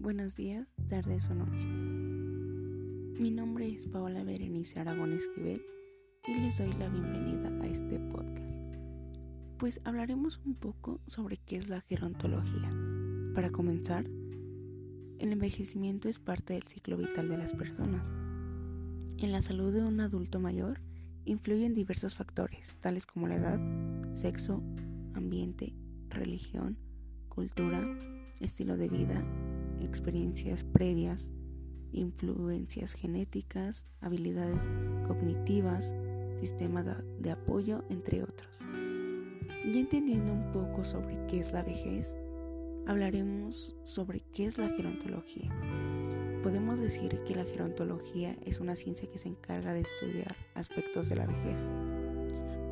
Buenos días, tardes o noche. Mi nombre es Paola Berenice Aragón Esquivel y les doy la bienvenida a este podcast. Pues hablaremos un poco sobre qué es la gerontología. Para comenzar, el envejecimiento es parte del ciclo vital de las personas. En la salud de un adulto mayor influyen diversos factores, tales como la edad, sexo, ambiente, religión, cultura, estilo de vida, experiencias previas, influencias genéticas, habilidades cognitivas, sistema de apoyo, entre otros. Ya entendiendo un poco sobre qué es la vejez, hablaremos sobre qué es la gerontología. Podemos decir que la gerontología es una ciencia que se encarga de estudiar aspectos de la vejez.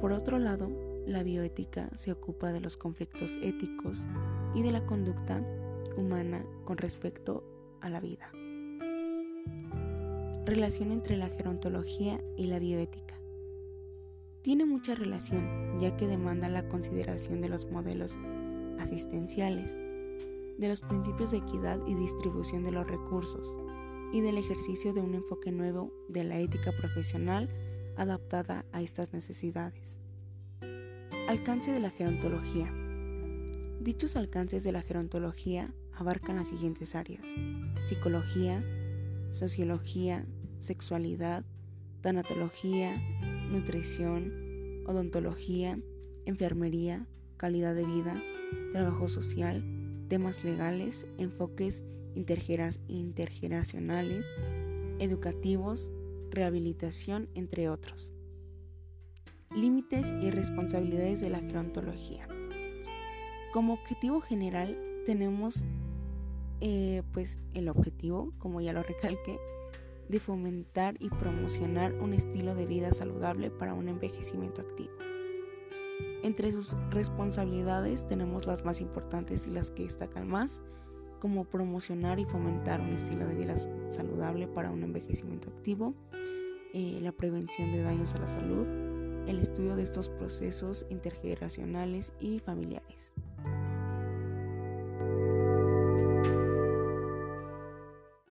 Por otro lado, la bioética se ocupa de los conflictos éticos y de la conducta humana con respecto a la vida. Relación entre la gerontología y la bioética. Tiene mucha relación ya que demanda la consideración de los modelos asistenciales, de los principios de equidad y distribución de los recursos y del ejercicio de un enfoque nuevo de la ética profesional adaptada a estas necesidades. Alcance de la gerontología. Dichos alcances de la gerontología abarcan las siguientes áreas. Psicología, sociología, sexualidad, tanatología, nutrición, odontología, enfermería, calidad de vida, trabajo social, temas legales, enfoques intergeneracionales, educativos, rehabilitación, entre otros. Límites y responsabilidades de la gerontología. Como objetivo general tenemos eh, pues el objetivo, como ya lo recalqué, de fomentar y promocionar un estilo de vida saludable para un envejecimiento activo. Entre sus responsabilidades tenemos las más importantes y las que destacan más, como promocionar y fomentar un estilo de vida saludable para un envejecimiento activo, eh, la prevención de daños a la salud, el estudio de estos procesos intergeneracionales y familiares.